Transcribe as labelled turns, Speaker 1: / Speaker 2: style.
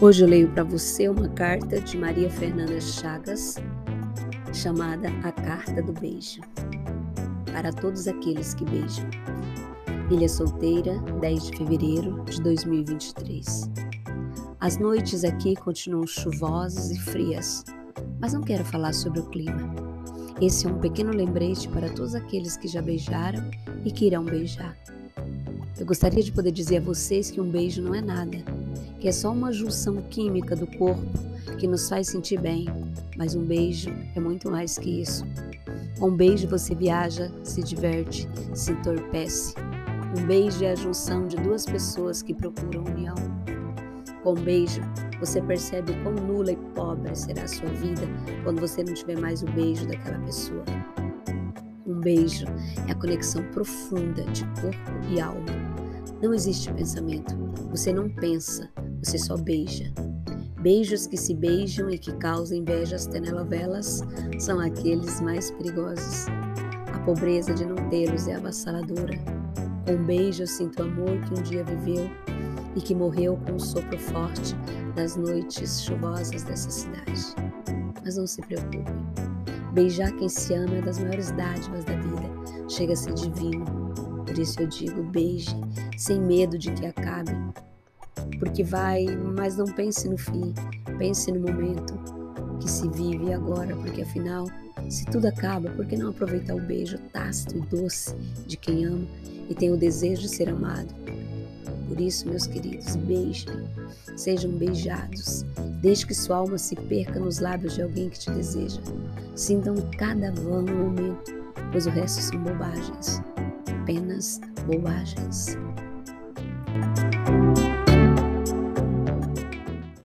Speaker 1: Hoje eu leio para você uma carta de Maria Fernanda Chagas, chamada A Carta do Beijo. Para todos aqueles que beijam. Ilha Solteira, 10 de fevereiro de 2023. As noites aqui continuam chuvosas e frias, mas não quero falar sobre o clima. Esse é um pequeno lembrete para todos aqueles que já beijaram e que irão beijar. Eu gostaria de poder dizer a vocês que um beijo não é nada que é só uma junção química do corpo que nos faz sentir bem, mas um beijo é muito mais que isso. Com um beijo você viaja, se diverte, se entorpece. Um beijo é a junção de duas pessoas que procuram união. Com um beijo, você percebe quão nula e pobre será a sua vida quando você não tiver mais o beijo daquela pessoa. Um beijo é a conexão profunda de corpo e alma. Não existe pensamento. Você não pensa, você só beija. Beijos que se beijam e que causam inveja às telenovelas são aqueles mais perigosos. A pobreza de não tê-los é avassaladora. Com beijo sinto o amor que um dia viveu e que morreu com um sopro forte nas noites chuvosas dessa cidade. Mas não se preocupe. Beijar quem se ama é das maiores dádivas da vida. Chega a ser divino. Por isso eu digo, beije, sem medo de que acabe, porque vai, mas não pense no fim, pense no momento que se vive agora, porque afinal, se tudo acaba, por que não aproveitar o beijo tácito e doce de quem ama e tem o desejo de ser amado? Por isso, meus queridos, beijem, sejam beijados, desde que sua alma se perca nos lábios de alguém que te deseja. Sintam cada vão momento, pois o resto são bobagens, apenas bobagens.